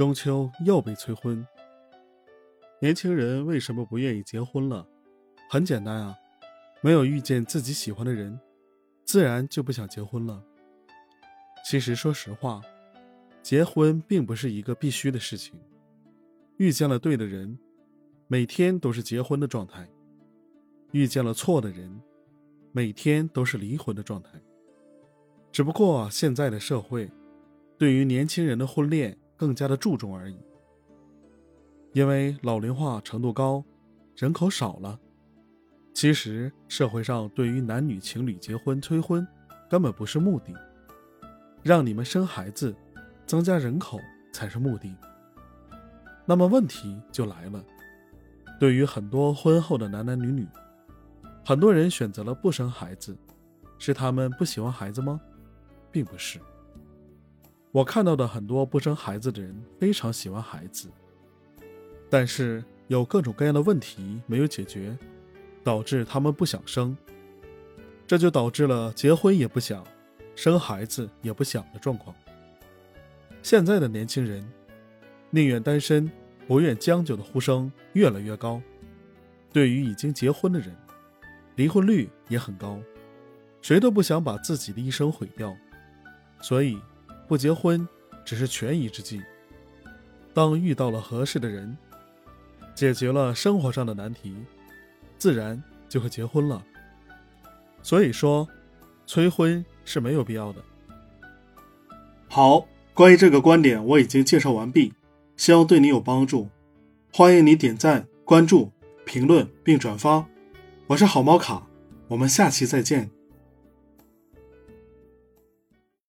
中秋又被催婚。年轻人为什么不愿意结婚了？很简单啊，没有遇见自己喜欢的人，自然就不想结婚了。其实说实话，结婚并不是一个必须的事情。遇见了对的人，每天都是结婚的状态；遇见了错的人，每天都是离婚的状态。只不过现在的社会，对于年轻人的婚恋更加的注重而已。因为老龄化程度高，人口少了。其实社会上对于男女情侣结婚催婚，根本不是目的，让你们生孩子，增加人口才是目的。那么问题就来了，对于很多婚后的男男女女，很多人选择了不生孩子，是他们不喜欢孩子吗？并不是。我看到的很多不生孩子的人非常喜欢孩子。但是有各种各样的问题没有解决，导致他们不想生，这就导致了结婚也不想，生孩子也不想的状况。现在的年轻人宁愿单身，不愿将就的呼声越来越高。对于已经结婚的人，离婚率也很高，谁都不想把自己的一生毁掉，所以不结婚只是权宜之计。当遇到了合适的人。解决了生活上的难题，自然就会结婚了。所以说，催婚是没有必要的。好，关于这个观点我已经介绍完毕，希望对你有帮助。欢迎你点赞、关注、评论并转发。我是好猫卡，我们下期再见。